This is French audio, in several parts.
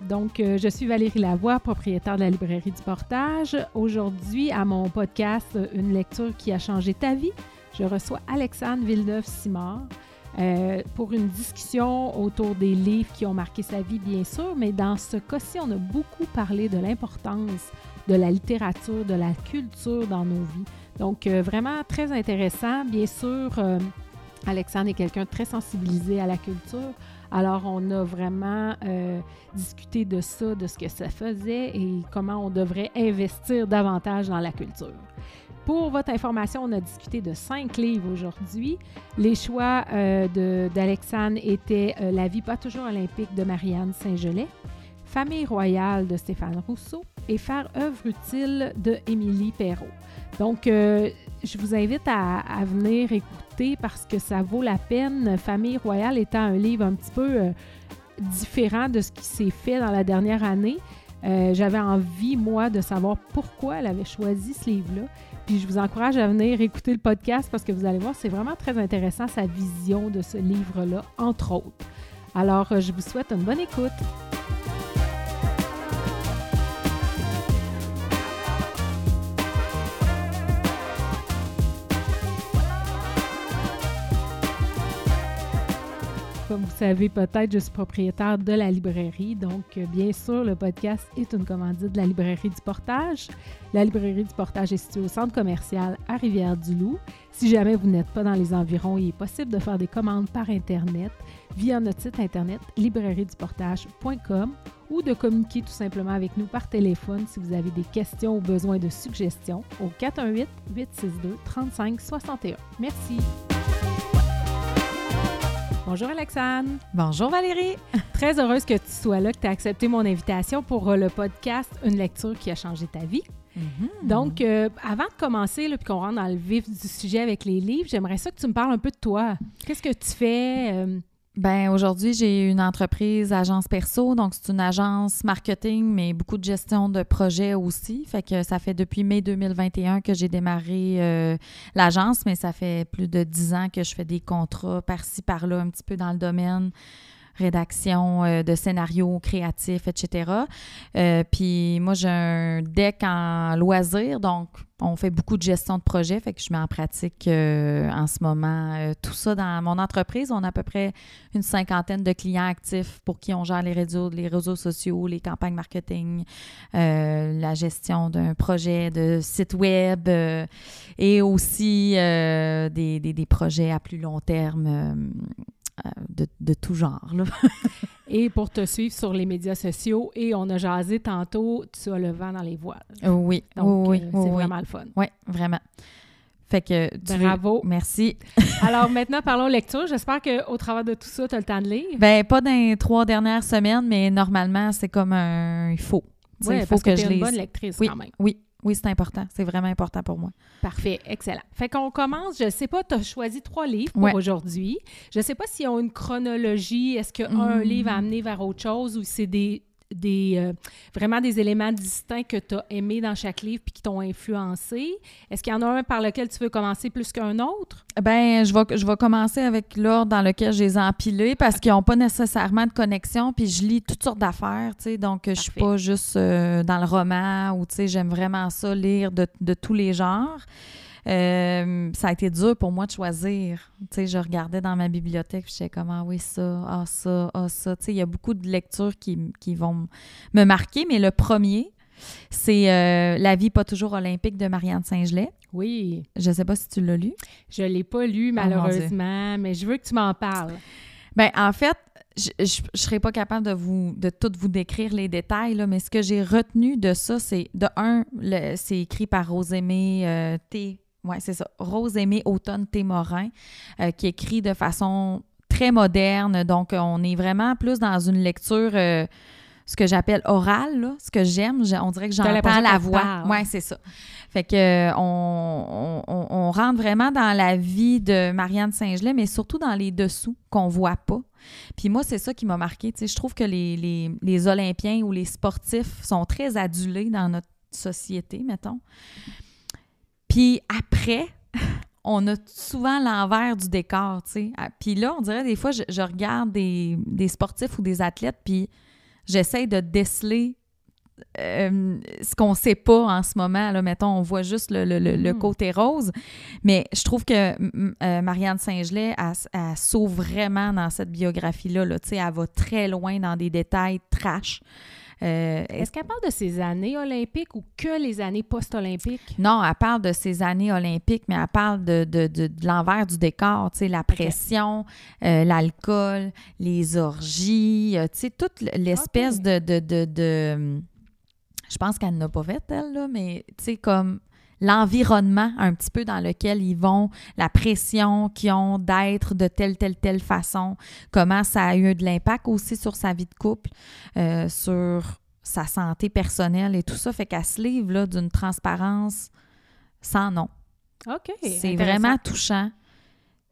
Donc, euh, je suis Valérie Lavoie, propriétaire de la librairie du Portage. Aujourd'hui, à mon podcast Une lecture qui a changé ta vie, je reçois Alexandre Villeneuve-Simard euh, pour une discussion autour des livres qui ont marqué sa vie, bien sûr, mais dans ce cas-ci, on a beaucoup parlé de l'importance de la littérature, de la culture dans nos vies. Donc, euh, vraiment très intéressant. Bien sûr, Alexandre est quelqu'un de très sensibilisé à la culture. Alors, on a vraiment euh, discuté de ça, de ce que ça faisait et comment on devrait investir davantage dans la culture. Pour votre information, on a discuté de cinq livres aujourd'hui. Les choix euh, d'Alexandre étaient euh, La vie pas toujours olympique de Marianne Saint-Gelais, Famille royale de Stéphane Rousseau et Faire œuvre utile de Émilie Perrault. Donc, je vous invite à, venir écouter parce que ça vaut la peine. Famille royale étant un livre un petit peu euh, différent de ce qui s'est fait dans la dernière année. Euh, j'avais envie, moi, de savoir pourquoi elle avait choisi ce livre-là. Puis je vous encourage à venir écouter le podcast parce que vous allez voir, c'est vraiment très intéressant sa vision de ce livre-là, entre autres. Alors, euh, je vous souhaite une bonne écoute. Comme vous savez peut-être, je suis propriétaire de la librairie. Donc, euh, bien sûr, le podcast est une commandite de la librairie du Portage. La librairie du Portage est située au centre commercial à Rivière-du-Loup. Si jamais vous n'êtes pas dans les environs, il est possible de faire des commandes par Internet via notre site Internet librairieduportage.com ou de communiquer tout simplement avec nous par téléphone si vous avez des questions ou besoin de suggestions au 418-862-3561. Merci. Bonjour Alexandre. Bonjour Valérie. Très heureuse que tu sois là, que tu aies accepté mon invitation pour euh, le podcast Une lecture qui a changé ta vie. Mm-hmm. Donc, euh, avant de commencer, puis qu'on rentre dans le vif du sujet avec les livres, j'aimerais ça que tu me parles un peu de toi. Qu'est-ce que tu fais? Euh, ben aujourd'hui, j'ai une entreprise agence perso, donc c'est une agence marketing, mais beaucoup de gestion de projets aussi. Fait que ça fait depuis mai 2021 que j'ai démarré euh, l'agence, mais ça fait plus de dix ans que je fais des contrats par-ci, par-là, un petit peu dans le domaine rédaction euh, de scénarios créatifs, etc. Euh, puis moi, j'ai un deck en loisirs, donc on fait beaucoup de gestion de projet, fait que je mets en pratique euh, en ce moment tout ça dans mon entreprise. On a à peu près une cinquantaine de clients actifs pour qui on gère les réseaux, les réseaux sociaux, les campagnes marketing, la gestion d'un projet de site web et aussi des, des, des, projets à plus long terme de, de, tout genre. et pour te suivre sur les médias sociaux, et on a jasé tantôt, tu as le vent dans les voiles. Oui, Donc, oui, euh, c'est vraiment le fun. Oui, vraiment. Fait que Bravo. Merci. Alors maintenant, parlons lecture. J'espère qu'au travers de tout ça, tu as le temps de lire. Ben pas dans les trois dernières semaines, mais normalement, c'est comme un... Il faut. Oui, faut que, je lise. une bonne lectrice oui, quand même. Oui, oui, c'est important. C'est vraiment important pour moi. Parfait, excellent. Fait qu'on commence, je ne sais pas, tu as choisi trois livres pour aujourd'hui. Je ne sais pas s'ils ont une chronologie. Est-ce qu'un un livre a amené vers autre chose ou c'est des des euh, vraiment des éléments distincts que tu as aimés dans chaque livre puis qui t'ont influencé? Est-ce qu'il y en a un par lequel tu veux commencer plus qu'un autre? Ben, je vais, je vais commencer avec l'ordre dans lequel je les ai empilés parce qu'ils n'ont pas nécessairement de connexion puis je lis toutes sortes d'affaires, tu sais, donc je suis pas juste euh, dans le roman ou, tu sais, j'aime vraiment ça, lire de, de tous les genres. Euh, ça a été dur pour moi de choisir. Tu sais, je regardais dans ma bibliothèque, je disais comment, ah oui, ça, ah ça, ah ça. Tu sais, il y a beaucoup de lectures qui, qui vont me marquer, mais le premier, c'est euh, La vie pas toujours olympique de Marianne Saint-Gelais. Oui. Je sais pas si tu l'as lu. Je l'ai pas lu, oh, malheureusement, mais je veux que tu m'en parles. Ben en fait, je ne serais pas capable de vous de tout vous décrire les détails, là, mais ce que j'ai retenu de ça, c'est de un, c'est écrit par Rosemée euh, T. Oui, c'est ça. Rose Aimée Automne Témorin, euh, qui écrit de façon très moderne. Donc, on est vraiment plus dans une lecture, euh, ce que j'appelle orale, ce que j'aime. On dirait que j'entends la voix. Oui, c'est ça. Fait que on, on, rentre vraiment dans la vie de Marianne Saint-Gelais, mais surtout dans les dessous qu'on voit pas. Puis moi, c'est ça qui m'a marqué. je trouve que les, les, les Olympiens ou les sportifs sont très adulés dans notre société, mettons. Puis après, on a souvent l'envers du décor, tu sais. Ah, puis là, on dirait des fois, je, regarde des, sportifs ou des athlètes, puis j'essaie de déceler euh, ce qu'on sait pas en ce moment. Là, mettons, on voit juste le, le, le, Mm. côté rose. Mais je trouve que euh, Marianne Saint-Gelais, elle, elle vraiment dans cette biographie-là. Là. Tu sais, Elle va très loin dans des détails trash. Euh, Est-ce qu'elle parle de ses années olympiques ou que les années post-olympiques? non, elle parle de ses années olympiques, mais elle parle de, de, de, de l'envers du décor, tu sais, la pression, euh, l'alcool, les orgies, euh, tu sais, toute l'espèce Ok. de, de, de, de- Je pense qu'elle n'a pas fait, elle, là, mais tu sais, comme l'environnement un petit peu dans lequel ils vont, la pression qu'ils ont d'être de telle, telle, telle façon, comment ça a eu de l'impact aussi sur sa vie de couple, euh, sur sa santé personnelle et tout ça. Fait qu'elle se livre d'une transparence sans nom. OK. C'est vraiment touchant.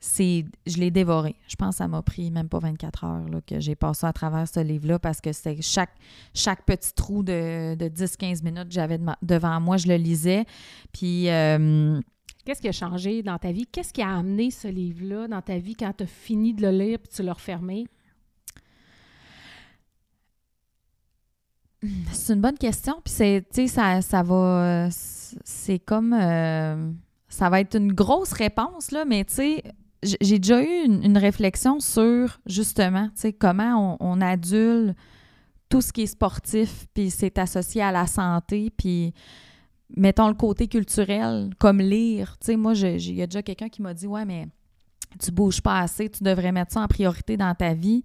C'est, je l'ai dévoré. Je pense que ça m'a pris même pas 24 heures là, que j'ai passé à travers ce livre-là parce que c'est chaque, chaque petit trou de, de 10-15 minutes que j'avais de- devant moi, je le lisais. Puis euh, Qu'est-ce qui a changé dans ta vie? Qu'est-ce qui a amené ce livre-là dans ta vie quand tu as fini de le lire puis tu l'as refermé? C'est une bonne question. Puis c'est, tu sais, ça, ça va. C'est comme. euh, ça va être une grosse réponse, là, mais tu sais, j'ai déjà eu une, réflexion sur, justement, tu sais, comment on, adule tout ce qui est sportif, puis c'est associé à la santé, puis mettons le côté culturel, comme lire. Tu sais, moi, il y a déjà quelqu'un qui m'a dit, ouais, mais tu bouges pas assez, tu devrais mettre ça en priorité dans ta vie.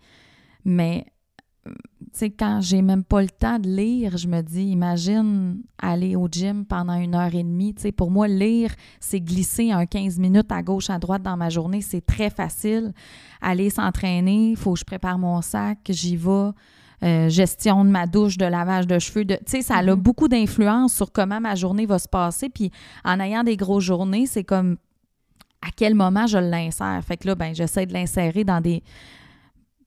Mais sais, quand j'ai même pas le temps de lire, je me dis, imagine aller au gym pendant une heure et demie. Tu sais, pour moi, lire, c'est glisser un 15 minutes à gauche, à droite dans ma journée. C'est très facile. Aller s'entraîner, il faut que je prépare mon sac, j'y vais. Euh, gestion de ma douche, de lavage de cheveux. De, tu sais, ça a Mhm. beaucoup d'influence sur comment ma journée va se passer. Puis en ayant des grosses journées, c'est comme à quel moment je l'insère? Fait que là, ben, j'essaie de l'insérer dans des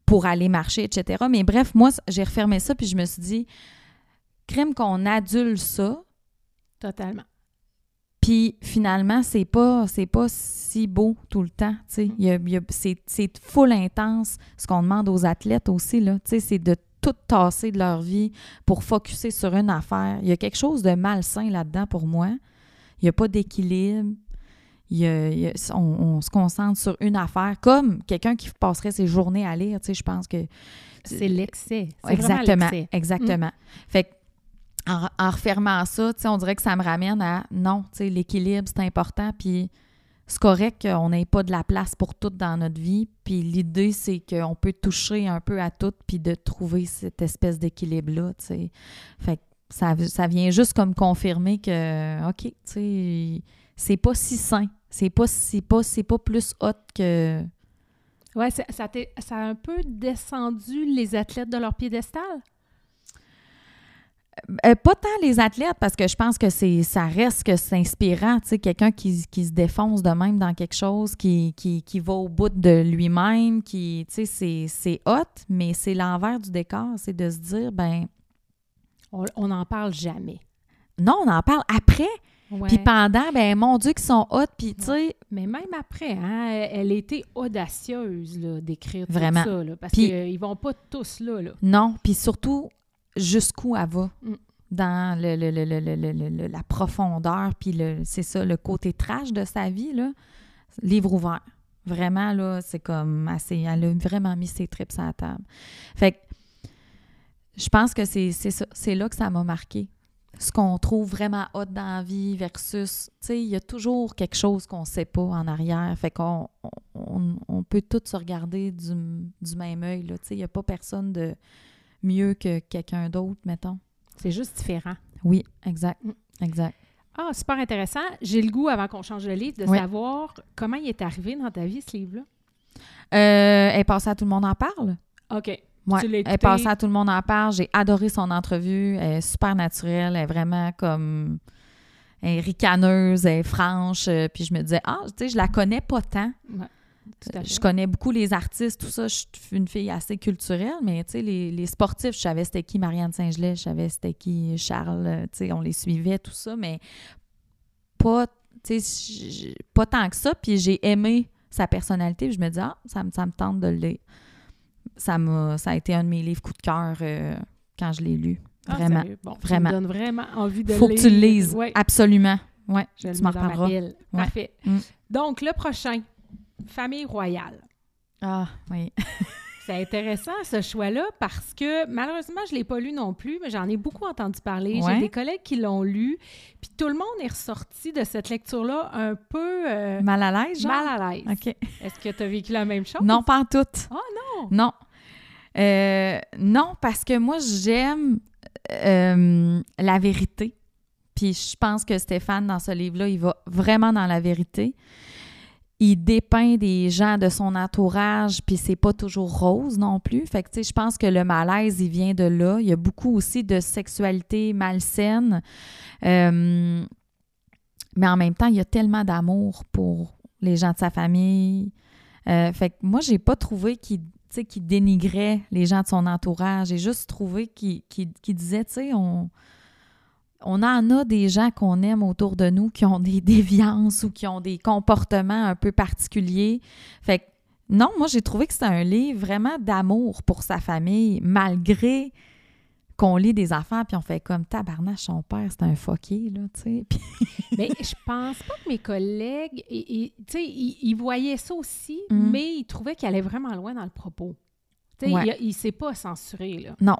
pour aller marcher, etc. Mais bref, moi, j'ai refermé ça, puis je me suis dit, crime qu'on adule ça, Totalement. puis finalement, c'est pas, c'est pas si beau tout le temps. tu sais. Il y a- il y a- c'est, c'est full intense ce qu'on demande aux athlètes aussi. Là, Tu sais, c'est de tout tasser de leur vie pour focuser sur une affaire. Il y a quelque chose de malsain là-dedans pour moi. Il n'y a pas d'équilibre. Il il on, on se concentre sur une affaire, comme quelqu'un qui passerait ses journées à lire. Tu sais, je pense que C'est l'excès. Exactement, l'excès. exactement. Fait que en, en refermant ça, tu sais, on dirait que ça me ramène à non, tu sais, l'équilibre, c'est important, puis c'est correct qu'on n'ait pas de la place pour tout dans notre vie, puis l'idée, c'est qu'on peut toucher un peu à tout, puis de trouver cette espèce d'équilibre-là, tu sais. Fait que ça, ça vient juste comme confirmer que, OK, tu sais, c'est pas si sain, c'est pas, c'est pas, c'est pas plus hot que... Ouais, ça, ça, t'est- ça a un peu descendu les athlètes de leur piédestal? Euh, pas tant les athlètes, parce que je pense que c'est ça reste que c'est inspirant, tu sais, quelqu'un qui, qui se défonce de même dans quelque chose, qui, qui, qui va au bout de lui-même, qui, tu sais, c'est- c'est hot, mais c'est l'envers du décor, c'est de se dire, ben On n'en parle jamais. Non, on en parle après, puis pendant, ben mon Dieu, qu'ils sont hot, puis tu sais, Mais même après, hein, elle était audacieuse là, d'écrire tout ça. Là, parce qu'ils vont pas tous là. là. non, puis surtout, jusqu'où elle va Mm. dans le, le- le- le- le- le- le- le- la profondeur, puis le, c'est ça, le côté trash de sa vie, là, livre ouvert. Vraiment, là, c'est comme assez. Elle a vraiment mis ses trips à la table. Fait que je pense que c'est, c'est ça. C'est là que ça m'a marqué. Ce qu'on trouve vraiment hot dans la vie versus, tu sais, il y a toujours quelque chose qu'on sait pas en arrière. Fait qu'on on, peut tous se regarder du, du même œil, là. Tu sais, il n'y a pas personne de mieux que quelqu'un d'autre, mettons. C'est juste différent. Oui, exact. Mm. Exact. Ah, super intéressant. J'ai le goût, avant qu'on change de livre, de Oui. savoir comment il est arrivé dans ta vie, ce livre-là? Euh, elle à Tout le monde en parle. OK. Ouais, Tu l'as elle passée à Tout le monde en parle. J'ai adoré son entrevue. Elle est super naturelle. Elle est vraiment comme. Elle est ricaneuse, elle est franche. euh, Puis je me disais, ah, tu sais, je la connais pas tant. Ouais, tout à fait. Je connais beaucoup les artistes, tout ça. Je suis une fille assez culturelle, mais tu sais, les, les sportifs, je savais c'était qui Marianne Saint-Gelais, je savais c'était qui Charles, euh, tu sais, on les suivait, tout ça, mais pas, tu sais, pas tant que ça. Puis j'ai aimé sa personnalité, puis je me dis, ah, ça, me- ça me tente de le lire. Ça, m'a, ça a été un de mes livres coup de cœur euh, quand je l'ai lu. Ah, Vraiment. Bon, Vraiment. Tu me donnes vraiment envie de Faut le que tu le lire. lises. Ouais, Absolument. Ouais, je le tu m'en reparleras. Ouais. Parfait. Mm. Donc, le prochain, Famille royale. Ah, oui. C'est intéressant ce choix-là parce que malheureusement, je ne l'ai pas lu non plus, mais j'en ai beaucoup entendu parler. Ouais. J'ai des collègues qui l'ont lu, puis tout le monde est ressorti de cette lecture-là un peu euh, Mal à l'aise, genre? mal à l'aise. OK. Est-ce que tu as vécu la même chose? Non, pas en tout. Ah non! Non. Euh, non, parce que moi, j'aime euh, la vérité. Puis je pense que Stéphane, dans ce livre-là, il va vraiment dans la vérité. Il dépeint des gens de son entourage, puis c'est pas toujours rose non plus. Fait que, tu sais, je pense que le malaise, il vient de là. Il y a beaucoup aussi de sexualité malsaine. Euh, mais en même temps, il y a tellement d'amour pour les gens de sa famille. Fait que moi, j'ai pas trouvé qu'il qu'il dénigrait les gens de son entourage. J'ai juste trouvé qu'il qu'il- qu'il disait, tu sais, on, on en a des gens qu'on aime autour de nous qui ont des déviances ou qui ont des comportements un peu particuliers. Fait que non, moi, j'ai trouvé que c'était un livre vraiment d'amour pour sa famille, malgré qu'on lit des affaires puis on fait comme tabarnache, son père, c'est un fucké, là, tu sais. Puis- Mais je pense pas que mes collègues, tu sais, ils, ils voyaient ça aussi, Mhm. mais ils trouvaient qu'il allait vraiment loin dans le propos. Tu sais, Ouais. il, il s'est pas censuré, là. non,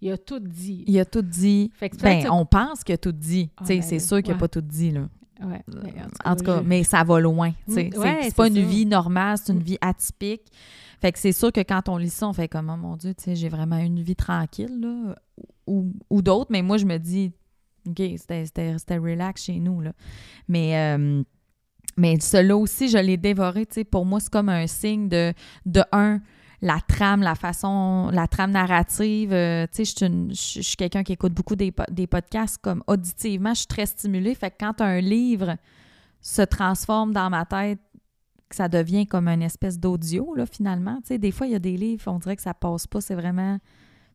Il a tout dit. il a tout dit. Fait que Ben, on pense qu'il a tout dit. Ah, tu sais, ben c'est sûr qu'il n'a ouais. pas tout dit, là. Ouais, mais En tout cas, je- mais ça va loin. Mm, C'est- ouais, c'est pas une ça. vie normale, c'est une Mm. vie atypique. Fait que c'est sûr que quand on lit ça, on fait comme, oh mon Dieu, j'ai vraiment une vie tranquille, là, ou, ou d'autres, mais moi, je me dis, OK, c'était- relax chez nous, là. Mais, euh, mais celui-là aussi, je l'ai dévoré, pour moi, c'est comme un signe de, de un, la trame, la façon, la trame narrative. euh, tu sais, je suis quelqu'un qui écoute beaucoup des, des podcasts comme auditivement, je suis très stimulée. Fait que quand un livre se transforme dans ma tête, ça devient comme une espèce d'audio, là, finalement. Tu sais, des fois, il y a des livres, on dirait que ça passe pas, c'est vraiment...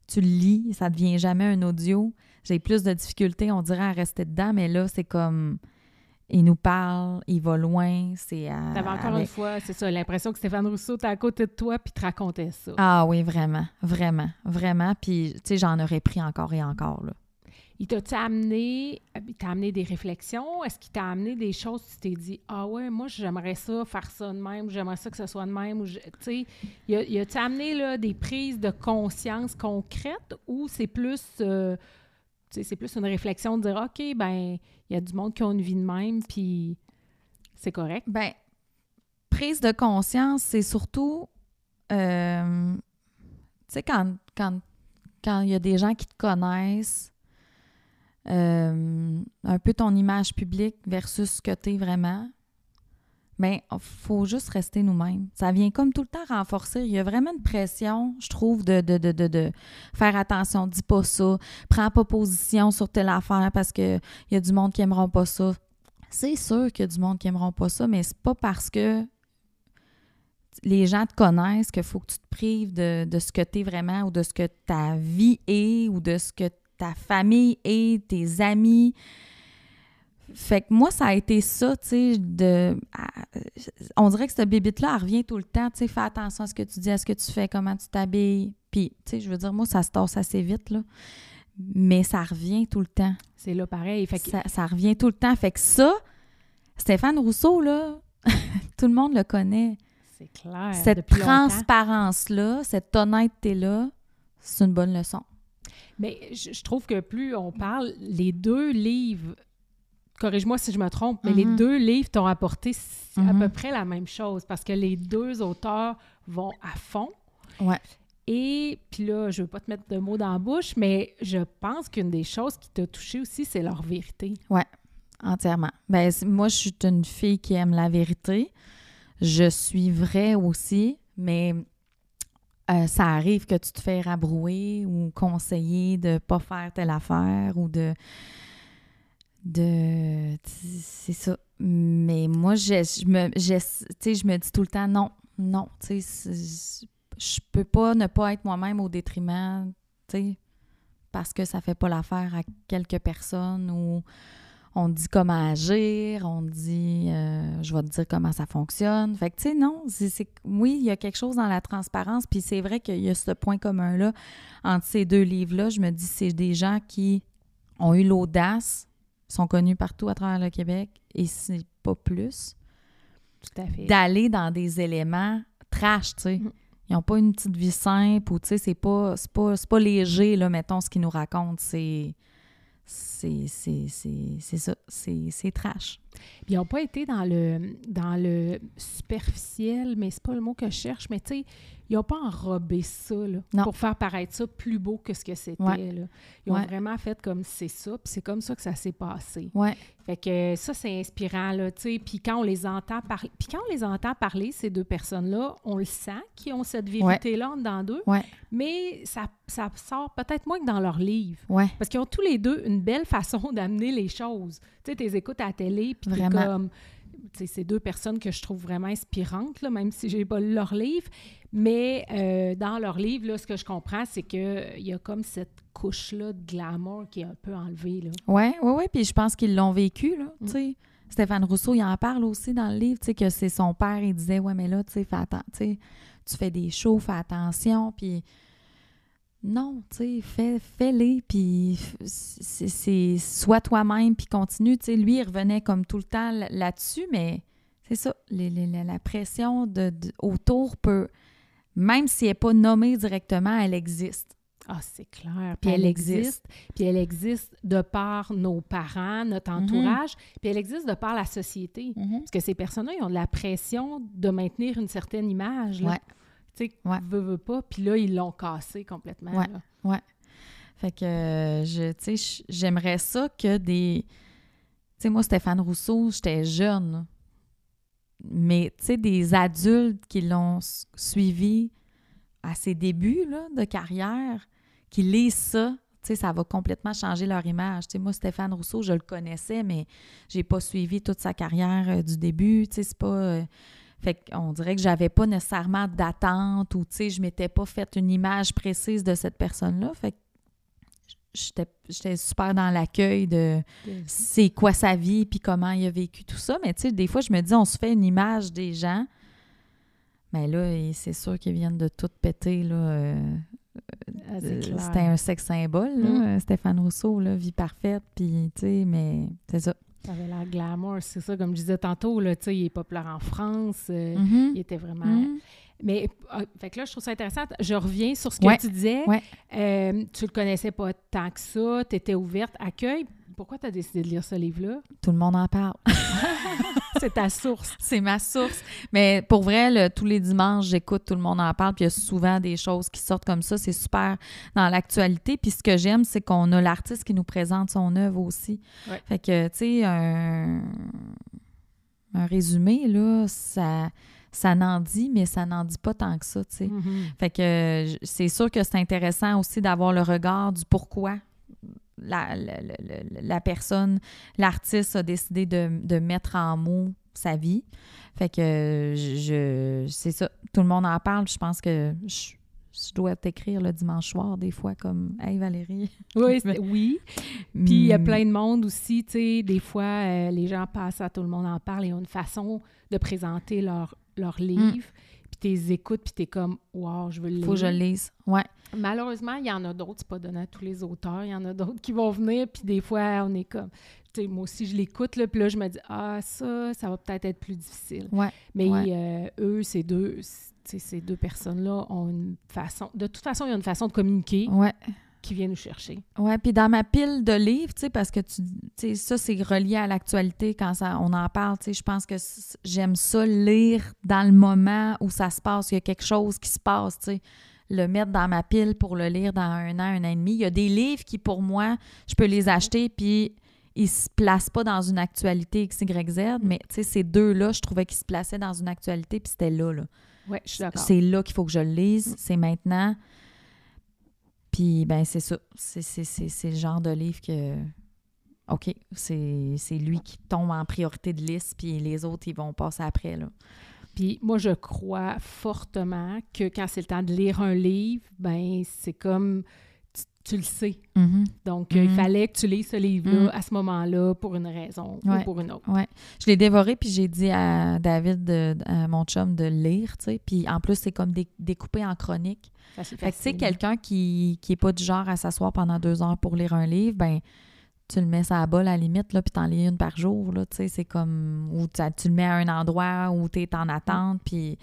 Tu le lis, ça devient jamais un audio. J'ai plus de difficultés, on dirait, à rester dedans, mais là, c'est comme... Il nous parle, il va loin, c'est... à- T'avais encore avec- une fois, c'est ça, l'impression que Stéphane Rousseau était à côté de toi puis te racontait ça. Ah oui, vraiment, vraiment, vraiment. Puis, tu sais, j'en aurais pris encore et encore, là. Il t'a-tu amené, euh, il t'a amené des réflexions? Est-ce qu'il t'a amené des choses, tu t'es dit, ah ouais, moi, j'aimerais ça, faire ça de même, ou j'aimerais ça que ce soit de même, ou, tu sais, il a- il a-tu amené, là, des prises de conscience concrètes, ou c'est plus, euh, tu sais, c'est plus une réflexion de dire, OK, ben, il y a du monde qui a une vie de même, puis c'est correct. Ben, prise de conscience, c'est surtout, euh, tu sais, quand quand quand il y a des gens qui te connaissent, euh, un peu ton image publique versus ce que tu es vraiment, ben, faut juste rester nous-mêmes. Ça vient comme tout le temps renforcer. Il y a vraiment une pression, je trouve, de, de, de, de, faire attention, dis pas ça, prends pas position sur telle affaire parce que il y a du monde qui aimeront pas ça. C'est sûr qu'il y a du monde qui aimeront pas ça, mais c'est pas parce que les gens te connaissent qu'il faut que tu te prives de, de ce que tu es vraiment ou de ce que ta vie est ou de ce que ta famille est, tes amis. Fait que moi, ça a été ça, tu sais, de... on dirait que cette bébite-là, elle revient tout le temps, tu sais, fais attention à ce que tu dis, à ce que tu fais, comment tu t'habilles. Puis, tu sais, je veux dire, moi, ça se tasse assez vite, là. Mais ça revient tout le temps. C'est là pareil. Fait que, Ça, ça revient tout le temps. Fait que ça, Stéphane Rousseau, là, tout le monde le connaît. c'est clair. Cette transparence-là, cette honnêteté-là, c'est une bonne leçon. Mais je, je trouve que plus on parle, les deux livres, corrige-moi si je me trompe, mais les Mhm. deux livres t'ont apporté à Mhm. peu près la même chose parce que les deux auteurs vont à fond. Ouais. Et puis là, je veux pas te mettre de mots dans la bouche, mais je pense qu'une des choses qui t'a touché aussi, c'est leur vérité. Entièrement. Ben, moi, je suis une fille qui aime la vérité. Je suis vraie aussi, mais euh, ça arrive que tu te fais rabrouer ou conseiller de pas faire telle affaire ou de. De c'est ça. Mais moi, je, me, je, je me dis tout le temps non, non. Tu sais, je peux pas ne pas être moi-même au détriment, tu sais, parce que ça fait pas l'affaire à quelques personnes ou on dit comment agir, on dit euh, je vais te dire comment ça fonctionne. Fait que tu sais, non, c'est, oui, il y a quelque chose dans la transparence, puis c'est vrai qu'il y a ce point commun-là entre ces deux livres-là. Je me dis, c'est des gens qui ont eu l'audace, sont connus partout à travers le Québec, et c'est pas plus. Tout à fait. D'aller dans des éléments trash, tu sais. Mm. Ils n'ont pas une petite vie simple ou, tu sais, c'est pas, pas, pas léger, là, mettons, ce qu'ils nous racontent. C'est c'est ça, c'est trash. ils n'ont pas été dans le, dans le superficiel, mais c'est pas le mot que je cherche, mais tu sais, ils n'ont pas enrobé ça pour faire paraître ça plus beau que ce que c'était. Ils ont vraiment fait comme c'est ça, puis c'est comme ça que ça s'est passé. Ouais. Fait que ça, c'est inspirant, là, tu sais. Puis quand on les entend parler, puis quand on les entend parler, ces deux personnes-là, on le sent qu'ils ont cette vérité-là dans d'eux, mais ça, ça sort peut-être moins que dans leurs livres. Parce qu'ils ont tous les deux une belle façon d'amener les choses. Tu sais, tu les écoutes à la télé, puis comme c'est deux personnes que je trouve vraiment inspirantes, là, même si j'ai pas lu leur livre. Mais euh, dans leur livre, là, ce que je comprends, c'est qu'il y a comme cette couche-là de glamour qui est un peu enlevée. Oui, oui, oui. Puis je pense qu'ils l'ont vécu. Là, mm. Stéphane Rousseau, il en parle aussi dans le livre, que c'est son père, il disait Ouais, mais là, tu fais attention, tu fais des shows, fais attention. Puis non, tu sais, fais, fais-les, puis c'est, sois toi-même, puis continue. Tu sais, lui, il revenait comme tout le temps là-dessus, mais c'est ça, la pression de, autour peut, même si elle n'est pas nommée directement, elle existe. Ah, c'est clair. Puis elle, existe. Puis elle existe de par nos parents, notre mm-hmm. entourage. Puis elle existe de par la société. Mm-hmm. Parce que ces personnes-là, ils ont de la pression de maintenir une certaine image. Là. Tu sais, ouais. veut, pas. Puis là, ils l'ont cassé complètement. Ouais, ouais. Fait que, je, tu sais, j'aimerais ça que des... Tu sais, moi, Stéphane Rousseau, j'étais jeune. Mais, tu sais, des adultes qui l'ont suivi à ses débuts là, de carrière, qui lisent ça, tu sais, ça va complètement changer leur image. Tu sais, moi, Stéphane Rousseau, je le connaissais, mais j'ai pas suivi toute sa carrière euh, du début. Tu sais, c'est pas... Euh, fait qu'on dirait que j'avais pas nécessairement d'attente ou, tu sais, je m'étais pas fait une image précise de cette personne-là. Fait que j'étais super dans l'accueil de c'est quoi sa vie puis comment il a vécu tout ça. Mais tu sais, des fois, je me dis, on se fait une image des gens. Mais là, c'est sûr qu'ils viennent de tout péter, là. Euh, ah, euh, c'était un sexe symbole, mm. Stéphane Rousseau, là, vie parfaite, puis, tu sais, mais c'est ça. Ça avait l'air glamour, c'est ça, comme je disais tantôt, là, tu sais, il est populaire en France, euh, mm-hmm. il était vraiment... Mm-hmm. Mais ah, fait que là, je trouve ça intéressant. Je reviens sur ce que tu disais. Ouais. Euh, tu le connaissais pas tant que ça, tu étais ouverte. Accueil, pourquoi tu as décidé de lire ce livre-là? Tout le monde en parle. c'est ta source. C'est ma source. Mais pour vrai, tous les dimanches, j'écoute Tout le monde en parle, puis il y a souvent des choses qui sortent comme ça. C'est super dans l'actualité. Puis ce que j'aime, c'est qu'on a l'artiste qui nous présente son œuvre aussi. Fait que, tu sais, un, un résumé, là, ça ça n'en dit, mais ça n'en dit pas tant que ça, tu sais. Mm-hmm. Fait que c'est sûr que c'est intéressant aussi d'avoir le regard du pourquoi la, la, personne, l'artiste a décidé de, mettre en mots sa vie. Fait que je, c'est ça, tout le monde en parle. Je pense que je, dois t'écrire le dimanche soir, des fois, comme Hey Valérie. Oui, oui. Puis il y a hmm. plein de monde aussi, tu sais, des fois, euh, les gens passent à tout le monde en parle et ont une façon de présenter leur leur mm. livre, puis tu les écoutes, puis tu es comme, wow, je veux le lire. Faut que je le lise. Ouais. Malheureusement, il y en a d'autres, c'est pas donné à tous les auteurs. Il y en a d'autres qui vont venir, puis des fois, on est comme. Moi aussi, je l'écoute, là, puis là, je me dis, ah, ça, ça va peut-être être plus difficile. Ouais. Mais euh, eux, ces deux, ces deux personnes-là ont une façon. De toute façon, il y a une façon de communiquer. Ouais qui vient nous chercher. Oui, puis dans ma pile de livres, tu sais, parce que tu sais, ça, c'est relié à l'actualité quand ça, on en parle, tu sais, je pense que j'aime ça lire dans le moment où ça se passe, il y a quelque chose qui se passe, tu sais, le mettre dans ma pile pour le lire dans un an, un an et demi. Il y a des livres qui, pour moi, je peux les acheter, puis ils se placent pas dans une actualité XYZ, mais tu sais, ces deux-là, je trouvais qu'ils se plaçaient dans une actualité, puis c'était là, là. Oui, je suis d'accord. C'est là qu'il faut que je le lise, c'est maintenant. Puis, ben, c'est ça. C'est le genre de livre que. OK, c'est lui qui tombe en priorité de liste, puis les autres, ils vont passer après, là. Puis moi, je crois fortement que quand c'est le temps de lire un livre, ben c'est comme tu le sais. Mhm. Donc, euh, il Mhm. fallait que tu lises ce livre-là Mhm. à ce moment-là pour une raison Ouais. ou pour une autre. Ouais. Je l'ai dévoré, puis j'ai dit à David, de, à mon chum, de le lire, tu sais. Puis en plus, c'est comme dé- découpé en chronique. Facile, Fait que, tu sais, quelqu'un qui qui est pas du genre à s'asseoir pendant deux heures pour lire un livre, ben tu le mets à balle à la limite, là, puis t'en lis une par jour, là, tu sais, c'est comme... Ou tu tu le mets à un endroit où t'es en attente, puis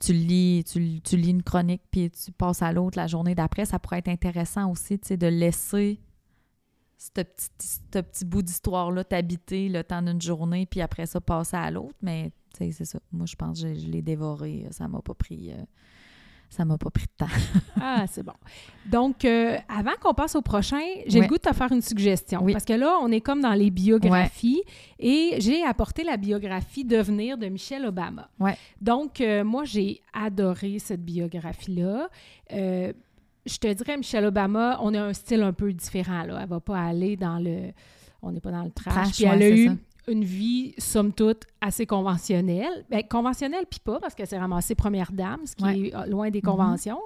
tu lis, tu, tu lis une chronique, puis tu passes à l'autre la journée d'après. Ça pourrait être intéressant aussi, tu sais, de laisser ce petit, ce petit bout d'histoire-là t'habiter le temps d'une journée, puis après ça, passer à l'autre. Mais, tu sais, c'est ça. Moi, je pense que je, je l'ai dévoré. Ça m'a pas pris... euh, ça m'a pas pris de temps. Ah, c'est bon. Donc, euh, avant qu'on passe au prochain, j'ai Ouais. le goût de te faire une suggestion. Oui. Parce que là, on est comme dans les biographies et j'ai apporté la biographie Devenir de Michelle Obama. Ouais. Donc, euh, moi, j'ai adoré cette biographie-là. Euh, je te dirais, Michelle Obama, on a un style un peu différent. Là. Elle va pas aller dans le... On n'est pas dans le trash. Trash, Puis elle ouais, a eu. Une vie, somme toute, assez conventionnelle. Ben, conventionnelle, puis pas, parce que c'est ramassé première dame, ce qui Ouais. est euh, loin des Mhm. conventions.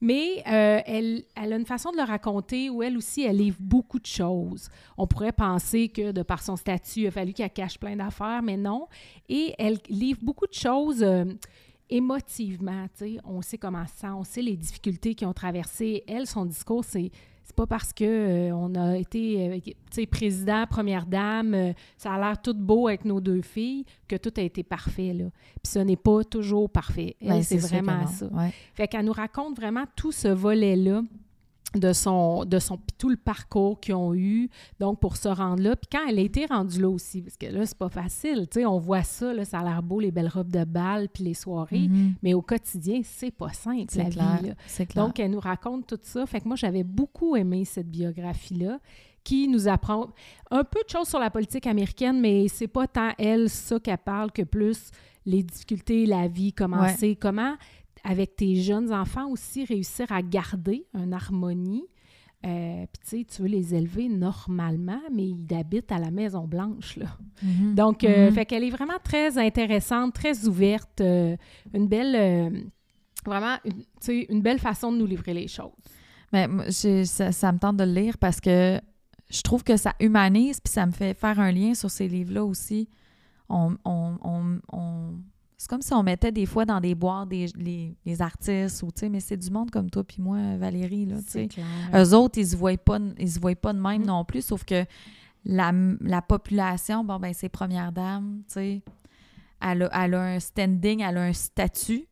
Mais euh, elle, elle a une façon de le raconter où elle aussi, elle livre beaucoup de choses. On pourrait penser que de par son statut, il a fallu qu'elle cache plein d'affaires, mais non. Et elle livre beaucoup de choses euh, émotivement. tu sais. On sait comment ça, on sait les difficultés qu'ils ont traversées. Elle, son discours, c'est c'est pas parce que euh, on a été euh, président, première dame, euh, ça a l'air tout beau avec nos deux filles, que tout a été parfait. Là. Puis ce n'est pas toujours parfait. Ben, c'est vraiment ça. Ouais. Fait qu'elle nous raconte vraiment tout ce volet-là de son, de son tout le parcours qu'ils ont eu, donc pour se rendre là. Puis quand elle a été rendue là aussi, parce que là, c'est pas facile, tu sais, on voit ça, là, ça a l'air beau, les belles robes de bal, puis les soirées, Mhm. mais au quotidien, c'est pas simple, la C'est clair. vie, là. Clair. Donc, elle nous raconte tout ça. Fait que moi, j'avais beaucoup aimé cette biographie-là qui nous apprend un peu de choses sur la politique américaine, mais c'est pas tant elle, ça qu'elle parle, que plus les difficultés, la vie, comment Ouais. c'est, comment, avec tes jeunes enfants aussi, réussir à garder une harmonie. Euh, Puis, tu sais, tu veux les élever normalement, mais ils habitent à la Maison Blanche, là. Mhm. Donc, euh, Mhm. fait qu'elle est vraiment très intéressante, très ouverte, euh, une belle, euh, vraiment, une, tu sais, une belle façon de nous livrer les choses. Mais moi, j'ai- ça, ça me tente de le lire parce que je trouve que ça humanise, puis ça me fait faire un lien sur ces livres-là aussi. On, on- on- on- c'est comme si on mettait des fois dans des boîtes des, les, les artistes, ou, tu sais, mais c'est du monde comme toi puis moi, Valérie, là, tu sais. Eux autres, ils se voient pas, ils se voient pas de même Mm. non plus, sauf que la, la population, bon, ben, c'est première dame, tu sais. Elle a, elle a un standing, elle a un statut,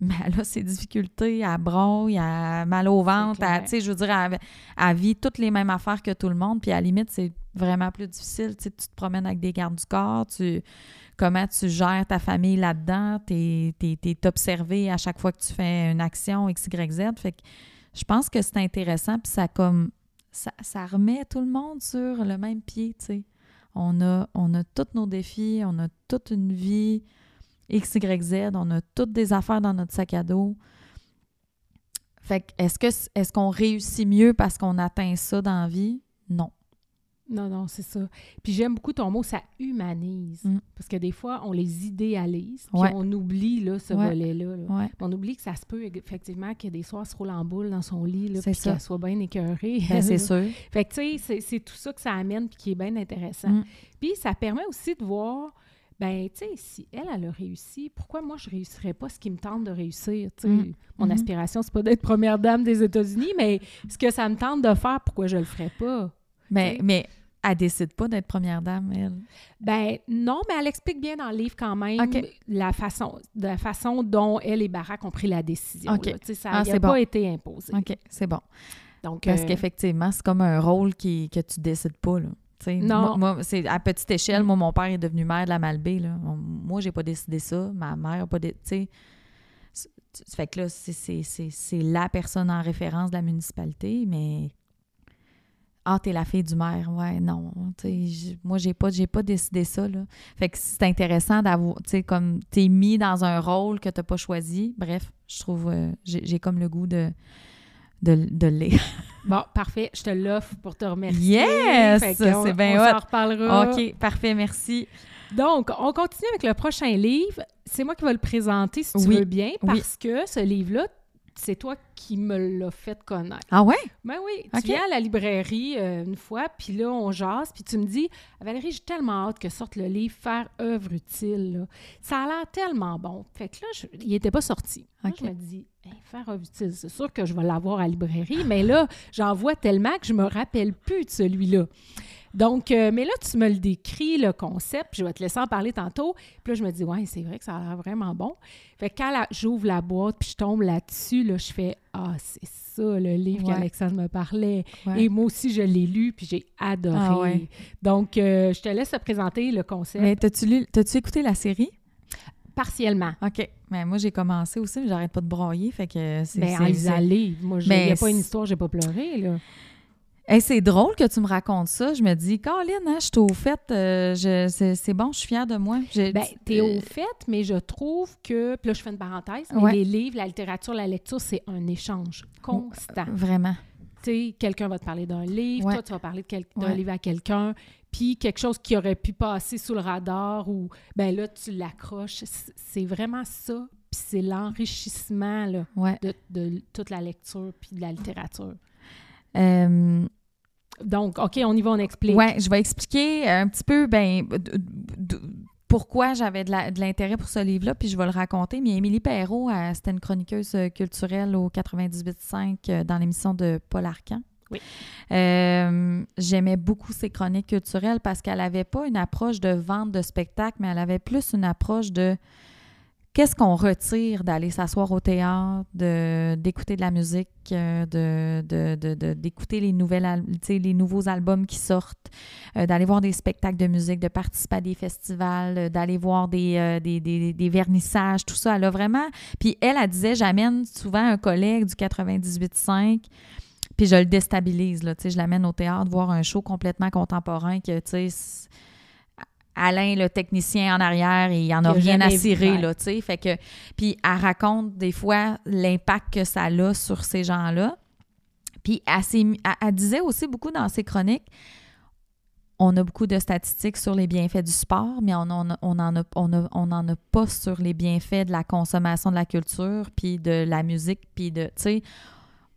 mais elle a ses difficultés, elle braille, elle a mal au ventre, tu sais, je veux dire, elle, elle vit toutes les mêmes affaires que tout le monde, puis à la limite, c'est vraiment plus difficile, tu sais, tu te promènes avec des gardes du corps, tu comment tu gères ta famille là-dedans, es, observé à chaque fois que tu fais une action X, Y, fait que je pense que c'est intéressant, puis ça comme ça, ça remet tout le monde sur le même pied, tu. On a, on a tous nos défis, on a toute une vie X, Y, Z, on a toutes des affaires dans notre sac à dos. Fait que est-ce que est-ce qu'on réussit mieux parce qu'on atteint ça dans la vie? Non. Non, non, c'est ça. Puis j'aime beaucoup ton mot, ça humanise. Mm. Parce que des fois, on les idéalise, puis Ouais. on oublie là, ce Ouais. volet-là. là. Ouais. On oublie que ça se peut effectivement que des soirs, se roule en boule dans son lit, là, puis ça. qu'elle soit bien écœurée. Ben, c'est sûr. Fait que, tu sais, c'est- tout ça que ça amène puis qui est bien intéressant. Mm. Puis ça permet aussi de voir, ben, tu sais, si elle, elle a réussi, pourquoi moi, je réussirais pas ce qui me tente de réussir? Tu sais, Mm. mon Mhm. aspiration, c'est pas d'être première dame des États-Unis, mais ce que ça me tente de faire, pourquoi je le ferais pas? Mais, T'sais. mais elle décide pas d'être première dame, elle? Ben non, mais elle explique bien dans le livre quand même la, façon, la façon dont elle et Barack ont pris la décision. OK. là. Tu sais, Ça Ah, n'a c'est pas bon. été imposé. OK, c'est bon. Donc, Parce euh, qu'effectivement, c'est comme un rôle qui, que tu décides pas, là. T'sais, Non. Moi, moi, c'est à petite échelle, moi, mon père est devenu maire de la Malbaie, là. Moi, j'ai pas décidé ça. Ma mère a pas décidé. Fait que là, c'est la personne en référence de la municipalité, mais... Ah, t'es la fille du maire. Ouais, non. Moi, j'ai pas, j'ai pas décidé ça, là. Fait que c'est intéressant d'avoir... Tu sais, comme t'es mis dans un rôle que t'as pas choisi. Bref, je trouve... euh, j'ai comme le goût de, de, de le lire. Bon, parfait. Je te l'offre pour te remercier. Yes! C'est bien On s'en reparlera. OK, parfait, merci. Donc, on continue avec le prochain livre. C'est moi qui vais le présenter, si tu Oui. veux bien, Oui. parce que ce livre-là, c'est toi qui me l'as fait connaître. Ah ouais? Ben oui, tu viens à la librairie euh, une fois, puis là, on jase, puis tu me dis « Valérie, j'ai tellement hâte que sorte le livre « Faire œuvre utile. là. Ça a l'air tellement bon. » Fait que là, je- il n'était pas sorti. Là, Ok. je me dis Hey, Faire œuvre utile, c'est sûr que je vais l'avoir à la librairie, mais là, j'en vois tellement que je me rappelle plus de celui-là. Donc, euh, mais là, tu me le décris, le concept, puis je vais te laisser en parler tantôt. Puis là, je me dis, ouais, c'est vrai que ça a l'air vraiment bon. Fait que quand j'ouvre la boîte, puis je tombe là-dessus, là, je fais, ah, c'est ça, le livre Ouais. qu'Alexandre me parlait. Ouais. Et moi aussi, je l'ai lu, puis j'ai adoré. Ah ouais. Donc, euh, je te laisse te présenter le concept Mais t'as-tu écouté la série? partiellement. OK. Mais moi, j'ai commencé aussi, mais j'arrête pas de brailler. Fait que c'est. Ben, en allez, moi, il n'y a pas une histoire, j'ai pas pleuré, là. Hey, c'est drôle que tu me racontes ça. Je me dis, Caroline, hein, je suis au fait. euh, c'est c'est bon, je suis fière de moi. Ben, t'es euh, au fait, mais je trouve que, puis là, je fais une parenthèse, mais Ouais. les livres, la littérature, la lecture, c'est un échange constant. Vraiment. Tu sais, quelqu'un va te parler d'un livre, Ouais. toi, tu vas parler d'un Ouais. livre à quelqu'un, puis quelque chose qui aurait pu passer sous le radar ou, ben là, tu l'accroches. C'est vraiment ça, puis c'est l'enrichissement, Ouais. de, de toute la lecture puis de la littérature. Euh, Donc, OK, on y va, on explique. Ouais, je vais expliquer un petit peu ben, pourquoi j'avais de l'intérêt pour ce livre-là, puis je vais le raconter. Mais Émilie Perrault, elle, c'était une chroniqueuse euh, culturelle au 98.5 euh, dans l'émission de Paul Arcan. Oui. Euh, J'aimais beaucoup ses chroniques culturelles parce qu'elle n'avait pas une approche de vente de spectacle, mais elle avait plus une approche de qu'est-ce qu'on retire d'aller s'asseoir au théâtre, d'écouter de, la musique, d'écouter les, nouveaux albums qui sortent, euh, d'aller voir des spectacles de musique, de participer à des festivals, euh, d'aller voir des, euh, des, vernissages, tout ça. Elle a vraiment... Puis elle, elle disait, j'amène souvent un collègue du 98.5 puis je le déstabilise, là, je l'amène au théâtre voir un show complètement contemporain que, tu sais, Alain, le technicien en arrière, il en a Il a rien à vu, cirer, là, tu sais. Fait que, puis elle raconte des fois l'impact que ça a sur ces gens-là. Puis elle, elle- elle disait aussi beaucoup dans ses chroniques, on a beaucoup de statistiques sur les bienfaits du sport, mais on n'en a, on en a, on a- on en a pas sur les bienfaits de la consommation de la culture, puis de la musique, puis de, tu sais,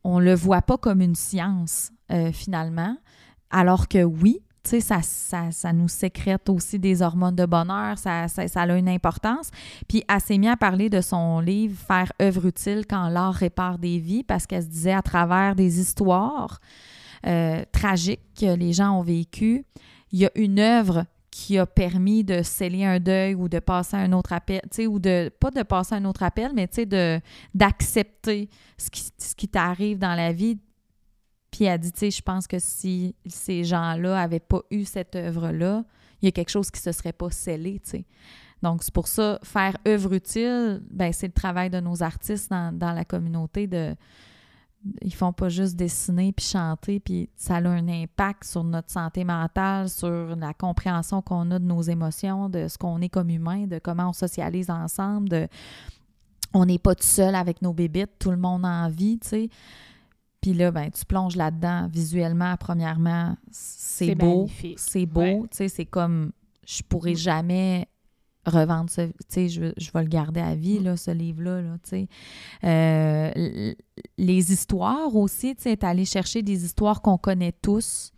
on le voit pas comme une science, euh, finalement, alors que oui, tu sais, ça, ça, nous sécrète aussi des hormones de bonheur, ça, ça, ça a une importance. Puis elle s'est mise à parler de son livre « Faire œuvre utile quand l'art répare des vies » parce qu'elle se disait à travers des histoires euh, tragiques que les gens ont vécues, il y a une œuvre qui a permis de sceller un deuil ou de passer un autre appel, tu sais, ou de, pas de passer un autre appel, mais tu sais, d'accepter ce qui, ce qui t'arrive dans la vie. Puis elle dit, tu sais, je pense que si ces gens-là avaient pas eu cette œuvre-là, il y a quelque chose qui se serait pas scellé, tu sais. Donc, c'est pour ça, faire œuvre utile, ben, c'est le travail de nos artistes dans, dans la communauté de... Ils font pas juste dessiner puis chanter, puis ça a un impact sur notre santé mentale, sur la compréhension qu'on a de nos émotions, de ce qu'on est comme humain, de comment on socialise ensemble, de on n'est pas tout seul avec nos bébites, tout le monde en vit, tu sais. Puis là, ben, tu plonges là-dedans visuellement, premièrement, c'est beau, c'est beau, Ouais. tu sais, c'est comme, je pourrais jamais revendre ce, tu sais, je, je vais le garder à vie, là, ce livre-là, là, tu sais. Euh, les histoires aussi, tu sais, allé chercher des histoires qu'on connaît tous.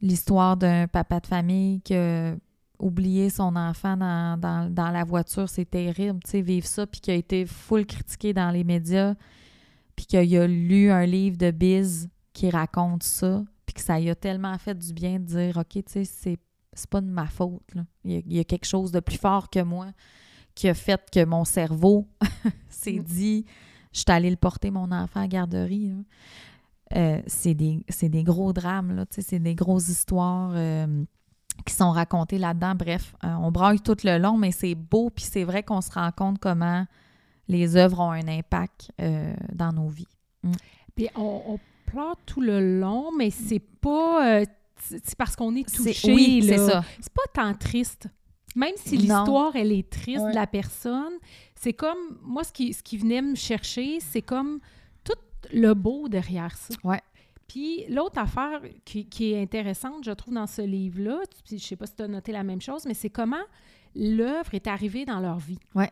L'histoire d'un papa de famille qui a oublié son enfant dans, dans- dans la voiture, c'est terrible, tu sais, vivre ça, puis qui a été full critiqué dans les médias, puis qu'il a lu un livre de Biz qui raconte ça, puis que ça lui a tellement fait du bien de dire, OK, tu sais, c'est c'est pas de ma faute. là. Il, y a, il y a quelque chose de plus fort que moi qui a fait que mon cerveau s'est Mm. dit je suis allée le porter, mon enfant, à la garderie. Euh, c'est des, c'est des gros drames, là, tu sais, c'est des grosses histoires euh, qui sont racontées là-dedans. Bref, euh, on braille tout le long, mais c'est beau, puis c'est vrai qu'on se rend compte comment les œuvres ont un impact euh, dans nos vies. Puis on, on pleure tout le long, mais c'est pas... euh, c'est c'est parce qu'on est C'est- touché, oui, là. c'est ça. C'est pas tant triste. Même si l'histoire, elle est triste Ouais. de la personne, c'est comme... Moi, ce qui, ce qui venait me chercher, c'est comme tout le beau derrière ça. Ouais. Puis l'autre affaire qui, qui est intéressante, je trouve, dans ce livre-là, puis je sais pas si tu as noté la même chose, mais c'est comment l'œuvre est arrivée dans leur vie. Ouais.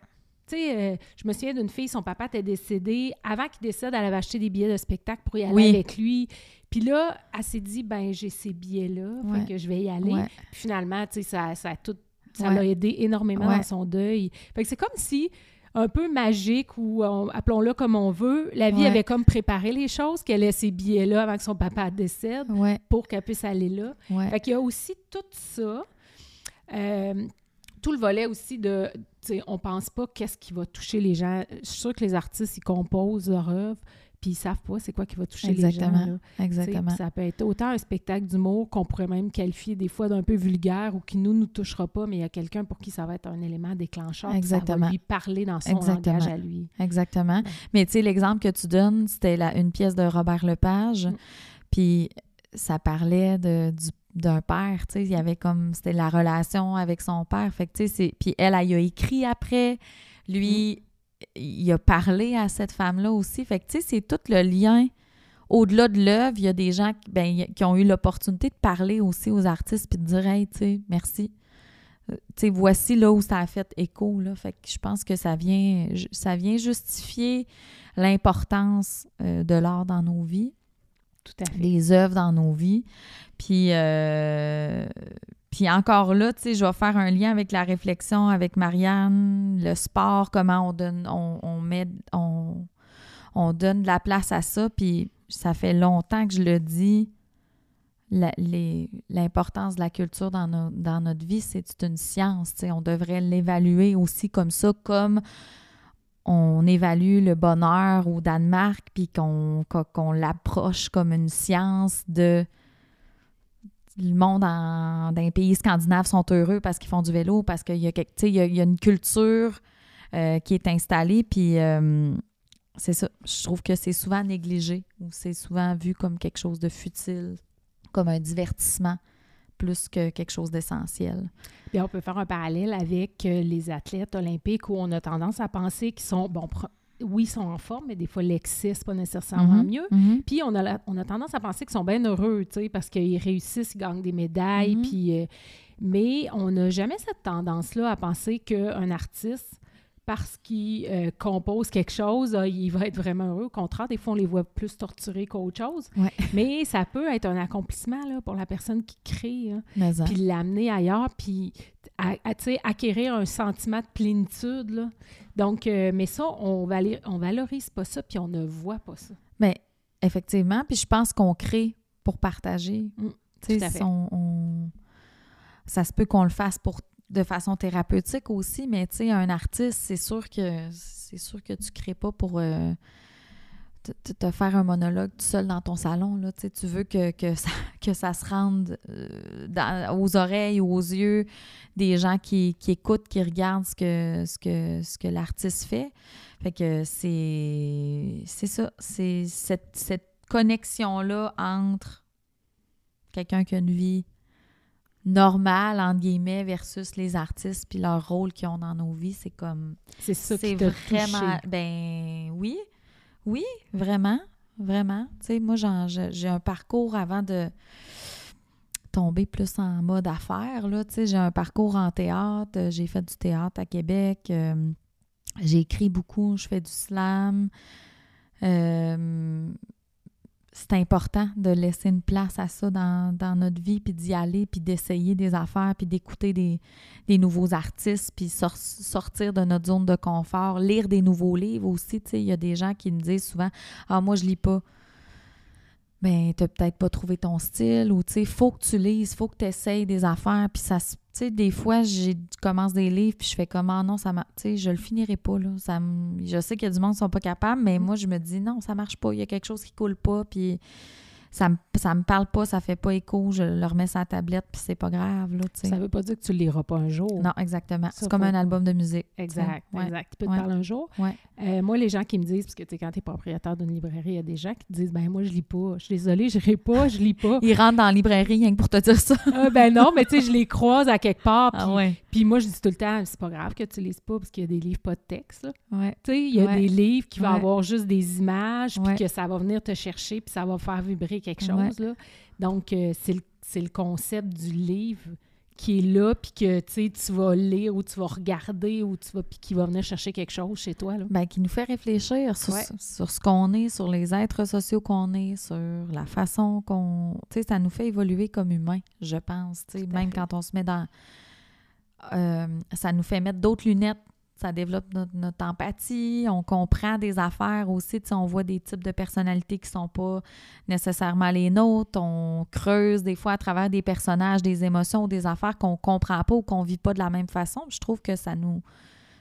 Tu sais, euh, je me souviens d'une fille, son papa était décédé. Avant qu'il décède, elle avait acheté des billets de spectacle pour y aller Oui. avec lui. Puis là, elle s'est dit, ben j'ai ces billets-là, Ouais. fait que je vais y aller. Ouais. Puis finalement, tu sais, ça, ça a tout, ça Ouais. l'a aidé énormément dans son deuil. Fait que c'est comme si, un peu magique, ou on- appelons-le comme on veut, la vie avait comme préparé les choses, qu'elle ait ces billets-là avant que son papa décède pour qu'elle puisse aller là. Fait qu'il y a aussi tout ça. Euh, tout le volet aussi de, tu sais, on pense pas qu'est-ce qui va toucher les gens. Je suis sûre que les artistes, ils composent leur œuvre, puis ils savent pas c'est quoi qui va toucher Exactement. les gens. là. Exactement. Ça peut être autant un spectacle d'humour qu'on pourrait même qualifier des fois d'un peu vulgaire ou qui nous, nous touchera pas, mais il y a quelqu'un pour qui ça va être un élément déclencheur. Ça Exactement. va lui parler dans son Exactement. langage à lui. Exactement. Mais tu sais, l'exemple que tu donnes, c'était une pièce de Robert Lepage. Mm. Puis ça parlait de, du- d'un père, tu sais, il y avait comme, c'était la relation avec son père. Fait que, tu sais. Puis elle, elle, a écrit après. Lui, il a parlé à cette femme-là aussi. Fait que, tu sais, c'est tout le lien. Au-delà de l'œuvre, il y a des gens qui, ben, qui ont eu l'opportunité de parler aussi aux artistes puis de dire, hey, tu sais, merci. Euh, Tu sais, voici là où ça a fait écho, là. Fait que je pense que ça vient, ça vient justifier l'importance euh, de l'art dans nos vies Tout à fait. œuvres dans nos vies. Puis, euh, puis encore là, tu sais, je vais faire un lien avec la réflexion avec Marianne, le sport, comment on donne, on, met, on, on donne de la place à ça. Puis ça fait longtemps que je le dis. L'importance de la culture dans, dans notre vie, c'est une science. tu sais. On devrait l'évaluer aussi comme ça, comme on évalue le bonheur au Danemark, puis qu'on l'approche comme une science de le monde en, dans pays scandinaves sont heureux parce qu'ils font du vélo, parce qu'il y a une culture euh, qui est installée, puis euh, c'est ça. Je trouve que c'est souvent négligé ou c'est souvent vu comme quelque chose de futile, comme un divertissement plus que quelque chose d'essentiel. Puis on peut faire un parallèle avec euh, les athlètes olympiques où on a tendance à penser qu'ils sont, bon, oui, ils sont en forme, mais des fois l'excès, pas nécessairement Mhm, mieux. mhm. Puis on a, la- on a tendance à penser qu'ils sont bien heureux, tu sais, parce qu'ils réussissent, ils gagnent des médailles, Mhm. puis... euh, mais on n'a jamais cette tendance-là à penser qu'un artiste, parce qu'il euh, compose quelque chose, il va être vraiment heureux. Au contraire, des fois, on les voit plus torturés qu'autre chose. Ouais. Mais ça peut être un accomplissement là, pour la personne qui crée. hein hein. puis l'amener ailleurs, puis à, à, acquérir un sentiment de plénitude. Là. Donc, euh, mais ça, on, vali- on valorise pas ça, puis on ne voit pas ça. Mais effectivement, puis je pense qu'on crée pour partager. Mm, Tu sais, tout à fait. si on- on- Ça se peut qu'on le fasse pour de façon thérapeutique aussi, mais tu sais, un artiste, c'est sûr que c'est sûr que tu crées pas pour euh, te, faire un monologue tout seul dans ton salon. Là. Tu veux que, ça, que ça se rende euh, aux oreilles aux yeux des gens qui, écoutent, qui regardent ce que l'artiste fait. Fait que c'est c'est ça, c'est cette, cette connexion-là entre quelqu'un qui a une vie normale, entre guillemets, versus les artistes puis leur rôle qu'ils ont dans nos vies, c'est comme... C'est ça C'est qui vraiment... touché. Ben oui, oui, vraiment, vraiment. Tu sais, moi, j'ai un parcours avant de tomber plus en mode affaires, là. Tu sais, j'ai un parcours en théâtre, j'ai fait du théâtre à Québec, euh, j'ai écrit beaucoup, je fais du slam. Euh, c'est important de laisser une place à ça dans, dans notre vie, puis d'y aller, puis d'essayer des affaires, puis d'écouter des, nouveaux artistes, puis sor- sortir de notre zone de confort, lire des nouveaux livres aussi. Il y a des gens qui me disent souvent Ah, moi, je lis pas. Ben, t'as peut-être pas trouvé ton style, ou tu sais, faut que tu lises, faut que tu essayes des affaires, puis ça se- Tu sais, des fois, j'ai je commence des livres, puis je fais comment non, ça m'a. Tu sais, je le finirai pas, là. Ça je sais qu'il y a du monde qui sont pas capables, mais moi, je me dis non, ça marche pas. Il y a quelque chose qui coule pas, puis ça me, ça me parle pas, ça fait pas écho, je le remets sur la tablette, puis c'est pas grave, là, tu sais. Ça veut pas dire que tu le liras pas un jour. Non, exactement. C'est comme un album de musique. Exact, Ouais. exact. Tu peux Ouais. te parler un jour. Ouais. Euh, moi, les gens qui me disent, parce que quand tu es propriétaire d'une librairie, il y a des gens qui te disent ben moi, je lis pas. Je suis désolée, je lis pas, je lis pas. Ils rentrent dans la librairie rien que pour te dire ça. Ah, ben non, mais tu sais, je les croise à quelque part. Puis, ouais. puis moi, je dis tout le temps, c'est pas grave que tu lises pas parce qu'il y a des livres pas de texte. Tu sais, il y a des livres qui vont avoir juste des images, puis que ça va venir te chercher, puis ça va faire vibrer quelque Ouais. chose. Là. Donc, euh, c'est le, concept du livre qui est là, puis que tu vas lire ou tu vas regarder ou tu vas, puis qui va venir chercher quelque chose chez toi? Là? Ben, qui nous fait réfléchir sur, sur ce qu'on est, sur les êtres sociaux qu'on est, sur la façon qu'on. Tu sais, ça nous fait évoluer comme humain, je pense. Tu sais, même quand on se met dans. Euh, ça nous fait mettre d'autres lunettes ça développe notre, empathie, on comprend des affaires aussi, on voit des types de personnalités qui sont pas nécessairement les nôtres, on creuse des fois à travers des personnages, des émotions ou des affaires qu'on comprend pas ou qu'on vit pas de la même façon. Je trouve que ça nous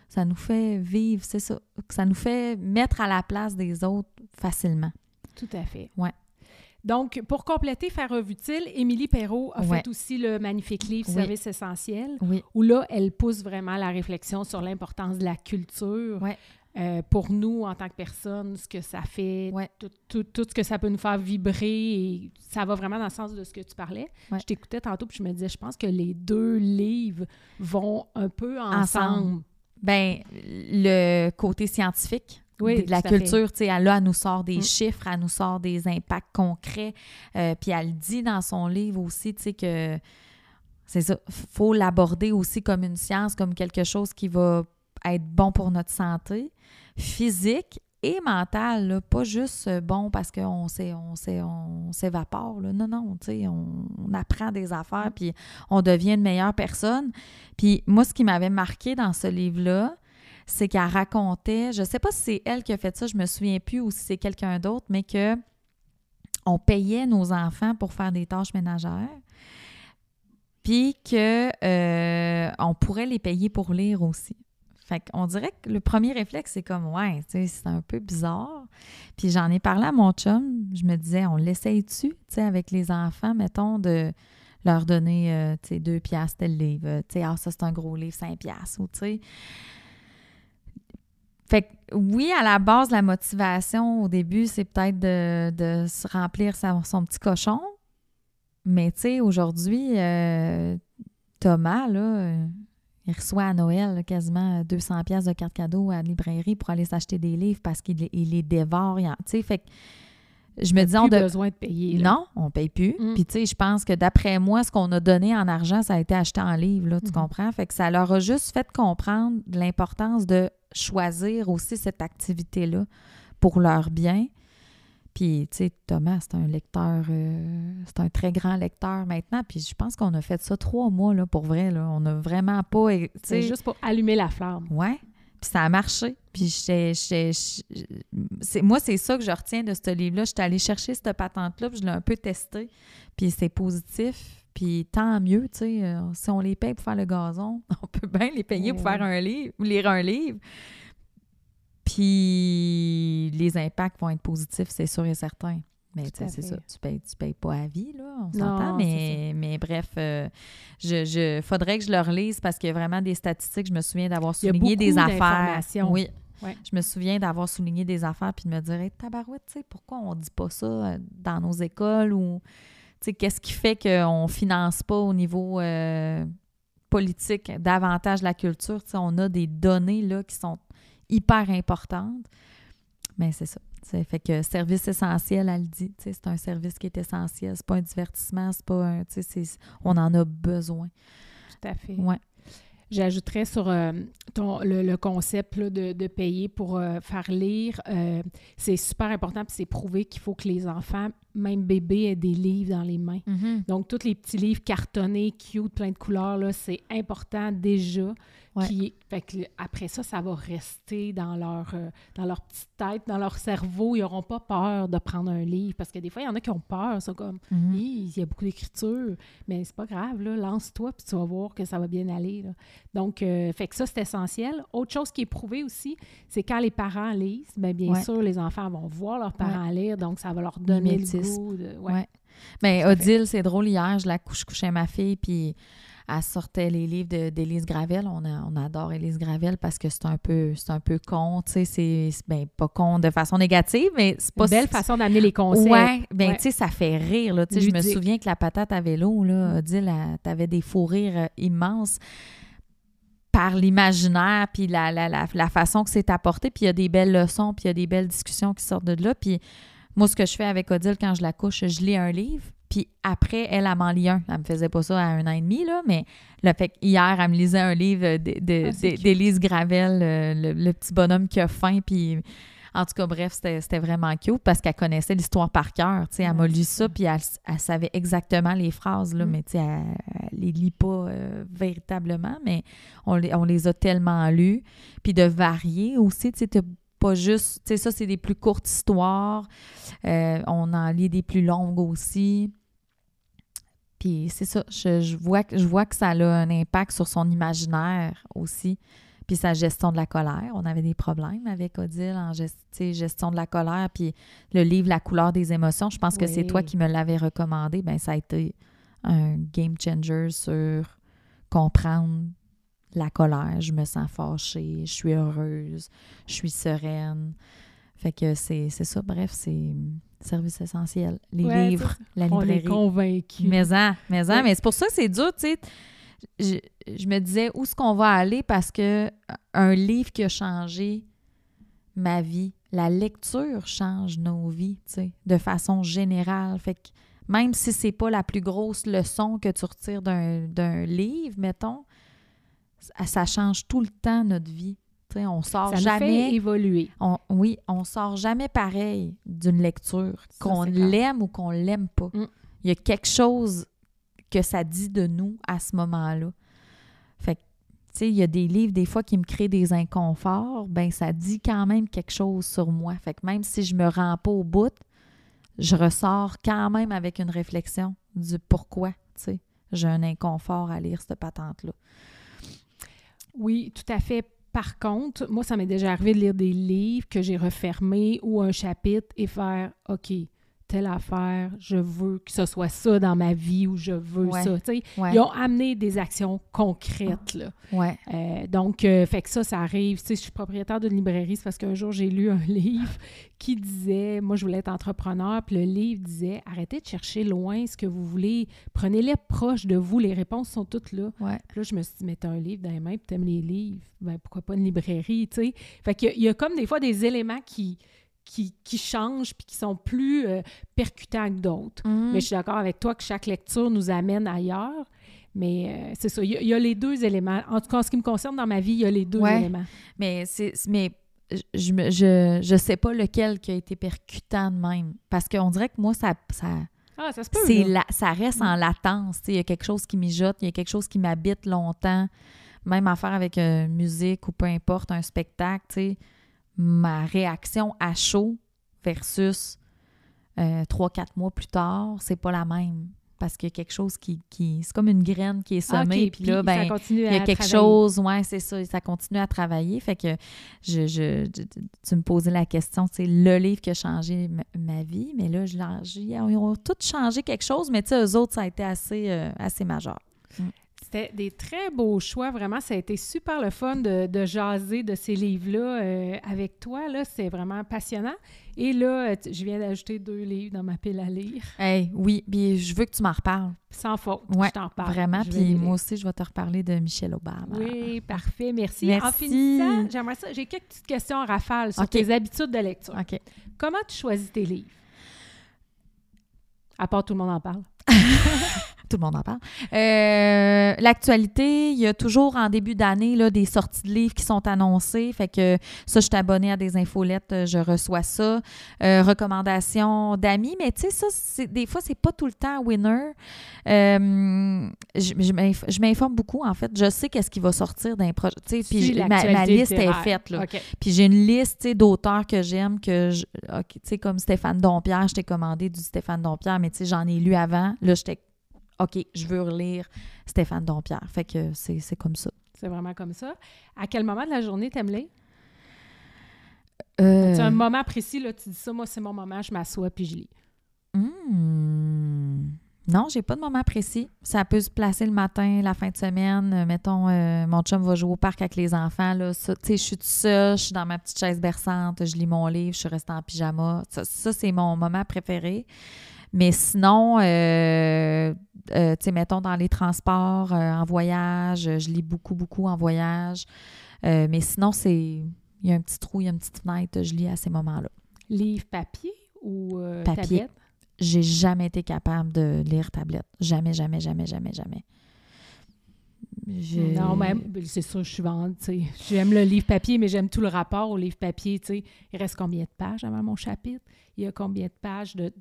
ça nous fait vivre, c'est ça, ça nous fait mettre à la place des autres facilement. Tout à fait. Ouais. Donc, pour compléter Faire revue-t-il, Émilie Perrault a fait aussi le magnifique livre Service essentiel, où là, elle pousse vraiment la réflexion sur l'importance de la culture. Euh, pour nous, en tant que personne, ce que ça fait, tout, ce que ça peut nous faire vibrer, et ça va vraiment dans le sens de ce que tu parlais. Je t'écoutais tantôt, puis je me disais, je pense que les deux livres vont un peu ensemble. ensemble. Ben, le côté scientifique, de la culture, tu sais, elle, là, elle nous sort des mm. chiffres, elle nous sort des impacts concrets, euh, puis elle dit dans son livre aussi, tu sais, que c'est ça, faut l'aborder aussi comme une science, comme quelque chose qui va être bon pour notre santé physique et mentale, pas juste bon parce qu'on on, on s'évapore. Non, non, tu sais, on, on, apprend des affaires, mm. puis on devient une meilleure personne. Puis moi, ce qui m'avait marqué dans ce livre-là, c'est qu'elle racontait, je ne sais pas si c'est elle qui a fait ça, je me souviens plus, ou si c'est quelqu'un d'autre, mais que on payait nos enfants pour faire des tâches ménagères, puis que euh, on pourrait les payer pour lire aussi. Fait qu'on dirait que le premier réflexe, c'est comme, ouais, c'est un peu bizarre. Puis j'en ai parlé à mon chum, je me disais, on l'essaye-tu, tu sais, avec les enfants, mettons, de leur donner, euh, tu sais, deux piastres tel livre, tu sais, ah, ça c'est un gros livre, cinq piastres, ou tu sais. Fait que oui, à la base, la motivation au début, c'est peut-être de, se remplir son, petit cochon. Mais tu sais, aujourd'hui, euh, Thomas, là, il reçoit à Noël quasiment 200 pièces de carte cadeau à la librairie pour aller s'acheter des livres parce qu'il les dévore. Tu sais, fait que je me dis, on a besoin de payer. Non, on paye plus. Mm. Puis, tu sais, je pense que d'après moi, ce qu'on a donné en argent, ça a été acheté en livres, là, tu mm-hmm. comprends? Fait que ça leur a juste fait comprendre l'importance de choisir aussi cette activité-là pour leur bien. Puis, tu sais, Thomas, c'est un lecteur, euh, c'est un très grand lecteur maintenant. Puis, je pense qu'on a fait ça trois mois, là, pour vrai. Là. On n'a vraiment pas. C'est juste pour allumer la flamme. Ouais. Puis, ça a marché. Puis, c'est, moi, c'est ça que je retiens de ce livre-là. Je suis allée chercher cette patente-là, puis je l'ai un peu testé. Puis, c'est positif. Puis tant mieux, tu sais, euh, si on les paye pour faire le gazon, on peut bien les payer pour faire un livre, lire un livre. Puis les impacts vont être positifs, c'est sûr et certain. Mais tu sais, c'est ça, tu payes, tu payes pas à vie, là, on s'entend. Mais, mais bref, euh, je, je, faudrait que je leur lise parce qu'il y a vraiment des statistiques. Je me souviens d'avoir souligné des affaires. Oui. Je me souviens d'avoir souligné des affaires puis de me dire, hey, tabarouette, tu sais, pourquoi on dit pas ça euh, dans nos écoles ou qu'est-ce qui fait qu'on ne finance pas au niveau euh, politique davantage la culture? on a des données là, qui sont hyper importantes. Mais c'est ça. Ça fait que service essentiel, elle dit. C'est un service qui est essentiel. C'est pas un divertissement, c'est pas un. On en a besoin. Tout à fait. Ouais. J'ajouterais sur euh, ton, le, concept de, payer pour euh, faire lire. c'est super important, puis c'est prouvé qu'il faut que les enfants même bébé a des livres dans les mains. Mm-hmm. Donc, tous les petits livres cartonnés, cute, plein de couleurs, là, c'est important déjà. Qui, fait que, après ça, ça va rester dans leur, euh, dans leur petite tête, dans leur cerveau. Ils n'auront pas peur de prendre un livre. Parce que des fois, il y en a qui ont peur. C'est comme, mm-hmm. il y a beaucoup d'écriture. Mais c'est pas grave, lance-toi, puis tu vas voir que ça va bien aller. Là. Donc, euh, fait que ça, c'est essentiel. Autre chose qui est prouvée aussi, c'est quand les parents lisent, bien, bien sûr, les enfants vont voir leurs parents lire, donc ça va leur donner le ouais. Mais Odile, c'est drôle, hier, je la couche, couchais ma fille, puis elle sortait les livres d'Élise Gravel. On, on adore Élise Gravel parce que c'est un peu c'est un peu con, tu sais, c'est ben, pas con de façon négative, mais c'est pas... Une belle façon d'amener les concepts. Ouais, ben tu sais, ça fait rire, là, tu sais, je me souviens que la patate à vélo, là, mm. Odile, t'avais des fous rires euh, immenses par l'imaginaire, puis la, la, la, la, façon que c'est apporté, puis il y a des belles leçons, puis il y a des belles discussions qui sortent de là, puis moi, ce que je fais avec Odile quand je la couche, je lis un livre, Puis après, elle, elle m'en lit un. Elle me faisait pas ça à un an et demi, là, mais le fait hier, elle me lisait un livre d'Élise Gravel, le, le, petit bonhomme qui a faim, puis en tout cas, bref, c'était vraiment cute parce qu'elle connaissait l'histoire par cœur. Elle m'a lu ça, puis elle, savait exactement les phrases, là, mm. mais elle, elle les lit pas euh, véritablement, mais on les, on les a tellement lues. Puis de varier aussi, tu sais, pas juste, tu sais, ça, c'est des plus courtes histoires. Euh, on en lit des plus longues aussi. Puis c'est ça, je, je, vois, je vois que ça a un impact sur son imaginaire aussi puis sa gestion de la colère. On avait des problèmes avec Odile en gestion de la colère. Puis le livre La couleur des émotions, je pense que c'est toi qui me l'avais recommandé. Bien, ça a été un game changer sur comprendre la colère. Je me sens fâchée, je suis heureuse, je suis sereine. Fait que c'est ça. Bref, c'est service essentiel. Les livres, la librairie. On est convaincus. Mais, mais, mais c'est pour ça que c'est dur, tu sais je, me disais où est-ce qu'on va aller parce que un livre qui a changé ma vie, la lecture change nos vies, tu sais, de façon générale. Fait que même si c'est pas la plus grosse leçon que tu retires d'un livre, mettons, ça change tout le temps notre vie. on sort ça jamais. Fait évoluer. oui, on sort jamais pareil d'une lecture, qu'on l'aime ou qu'on l'aime pas. Mm. Il y a quelque chose que ça dit de nous à ce moment-là. Fait que, tu sais, il y a des livres, des fois, qui me créent des inconforts, ben ça dit quand même quelque chose sur moi. Fait que même si je me rends pas au bout, je ressors quand même avec une réflexion du pourquoi, tu sais, j'ai un inconfort à lire cette patente-là. Oui, tout à fait. Par contre, moi, ça m'est déjà arrivé de lire des livres que j'ai refermés ou un chapitre et faire OK, telle affaire, je veux que ce soit ça dans ma vie ou je veux ça. Ils ont amené des actions concrètes. Là. Ouais. Euh, donc, euh, fait que ça, ça arrive. je suis propriétaire d'une librairie, c'est parce qu'un jour, j'ai lu un livre qui disait, moi, je voulais être entrepreneur, puis le livre disait, arrêtez de chercher loin ce que vous voulez, prenez-les proches de vous, les réponses sont toutes là. Puis là, je me suis dit, mets un livre dans les mains, puis t'aimes les livres, ben pourquoi pas une librairie, tu sais. Fait qu'il y a comme des fois des éléments qui qui, qui changent puis qui sont plus euh, percutants que d'autres. Mhm. Mais je suis d'accord avec toi que chaque lecture nous amène ailleurs. Mais euh, c'est ça, il y, a les deux éléments. En tout cas, en ce qui me concerne dans ma vie, il y a les deux éléments. Mais c'est mais je, ne je, je, sais pas lequel qui a été percutant de même. Parce qu'on dirait que moi, ça. ça ah, ça se peut. La, ça reste en latence. Il y a quelque chose qui mijote, il y a quelque chose qui m'habite longtemps. Même affaire avec euh, musique ou peu importe, un spectacle, sais ma réaction à chaud versus euh, trois, quatre mois plus tard, c'est pas la même. Parce qu'il y a quelque chose qui. qui c'est comme une graine qui est ah, semée. puis là, ben, il y a quelque chose, ouais, c'est ça, ça continue à travailler. Fait que je, je, tu me posais la question, c'est le livre qui a changé ma, vie, mais là, je, ils ont tous changé quelque chose, mais tu sais, eux autres, ça a été assez, euh, assez majeur. Mm. C'était des très beaux choix, vraiment. Ça a été super le fun de, jaser de ces livres-là euh, avec toi. Là, c'est vraiment passionnant. Et là, je viens d'ajouter deux livres dans ma pile à lire. Hey, oui, puis je veux que tu m'en reparles. Sans faute, ouais, je t'en parle. Vraiment, puis moi aussi, je vais te reparler de Michelle Obama. Oui, parfait, merci. merci. En finissant, j'aimerais ça, j'ai quelques petites questions en rafale sur tes habitudes de lecture. OK. Comment tu choisis tes livres? À part tout le monde en parle. tout le monde en parle. Euh, l'actualité, il y a toujours en début d'année des sorties de livres qui sont annoncées. Fait que ça, je suis abonnée à des infolettes, euh, je reçois ça. Euh, recommandations d'amis, mais tu sais, ça, des fois, c'est pas tout le temps winner. je, je m'informe beaucoup, en fait. Je sais qu'est-ce qui va sortir d'un projet. Puis ma, liste est faite. Là. Puis j'ai une liste d'auteurs que j'aime, que tu sais, comme Stéphane Dompierre, je t'ai commandé du Stéphane Dompierre, mais tu sais, j'en ai lu avant. Là, j'étais OK, je veux relire Stéphane Dompierre. Fait que c'est comme ça. C'est vraiment comme ça. À quel moment de la journée t'aimes lire? Euh... C'est un moment précis, là, tu dis ça, moi, c'est mon moment, je m'assois puis je lis? Hmm. Non, j'ai pas de moment précis. Ça peut se placer le matin, la fin de semaine. Euh, mettons, euh, mon chum va jouer au parc avec les enfants. Là. je suis toute seule, je suis dans ma petite chaise berçante, je lis mon livre, je suis restée en pyjama. ça c'est mon moment préféré. Mais sinon, euh, euh, tu sais, mettons dans les transports, euh, en voyage, je lis beaucoup, beaucoup en voyage. mais sinon, c'est. Il y a un petit trou, il y a une petite fenêtre, je lis à ces moments-là. Livre papier ou papier. j'ai jamais été capable de lire tablette. Jamais, jamais, jamais, jamais, jamais. Non, même, c'est sûr, je suis sais. J'aime le livre papier, mais j'aime tout le rapport au livre papier. sais. Il reste combien de pages avant mon chapitre? Il y a combien de pages de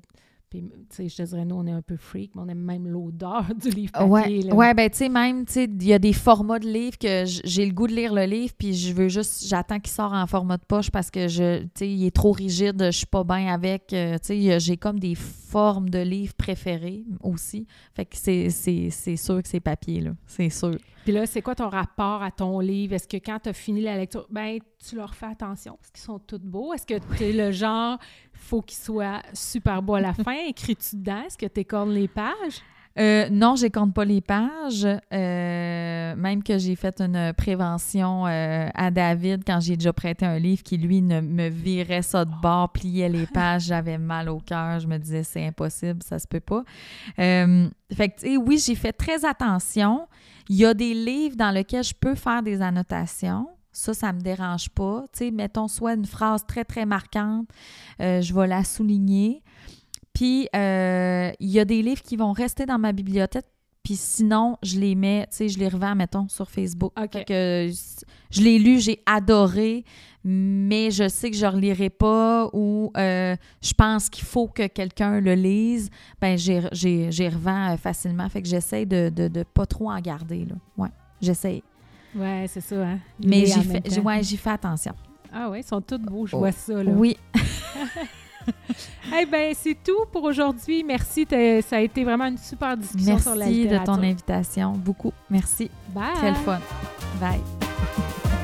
je te dirais, nous, on est un peu freak, mais on aime même l'odeur du livre papier. Ouais, ouais ben, tu sais, même, tu sais, il y a des formats de livres que j'ai le goût de lire le livre, puis je veux juste, j'attends qu'il sorte en format de poche parce que, je, tu sais, il est trop rigide, je suis pas bien avec. Euh, tu sais, j'ai comme des formes de livres préférées aussi. Fait que c'est sûr que c'est papier, là. C'est sûr. Puis là, c'est quoi ton rapport à ton livre? Est-ce que quand tu as fini la lecture, ben tu leur fais attention parce qu'ils sont tous beaux? Est-ce que tu es le genre, faut qu'ils soient super beaux à la fin? Écris-tu dedans? Est-ce que tu écornes les pages? Euh, non, je compte pas les pages. Euh, même que j'ai fait une prévention euh, à David quand j'ai déjà prêté un livre qui, lui, ne me virait ça de bord, pliait les pages, j'avais mal au cœur. Je me disais, c'est impossible, ça se peut pas. fait que, oui, j'ai fait très attention. Il y a des livres dans lesquels je peux faire des annotations. Ça, ça me dérange pas. Tu sais, mettons soit une phrase très, très marquante, je vais la souligner. Puis, euh, il y a des livres qui vont rester dans ma bibliothèque, puis sinon, je les mets, tu sais, je les revends, mettons, sur Facebook. Que je l'ai lu, j'ai adoré, mais je sais que je ne relirai pas ou euh, je pense qu'il faut que quelqu'un le lise. Ben, j'y revends euh, facilement. Fait que j'essaie de ne pas trop en garder, là. Ouais, j'essaie. Ouais, c'est ça, hein? Mais j'y fais, ouais, fais attention. Ah oui, ils sont tous beaux, je vois ça, là. Oui. eh bien, c'est tout pour aujourd'hui. Merci. Ça a été vraiment une super discussion sur la Merci de ton invitation. Beaucoup. Merci. Bye. Très fun. Bye.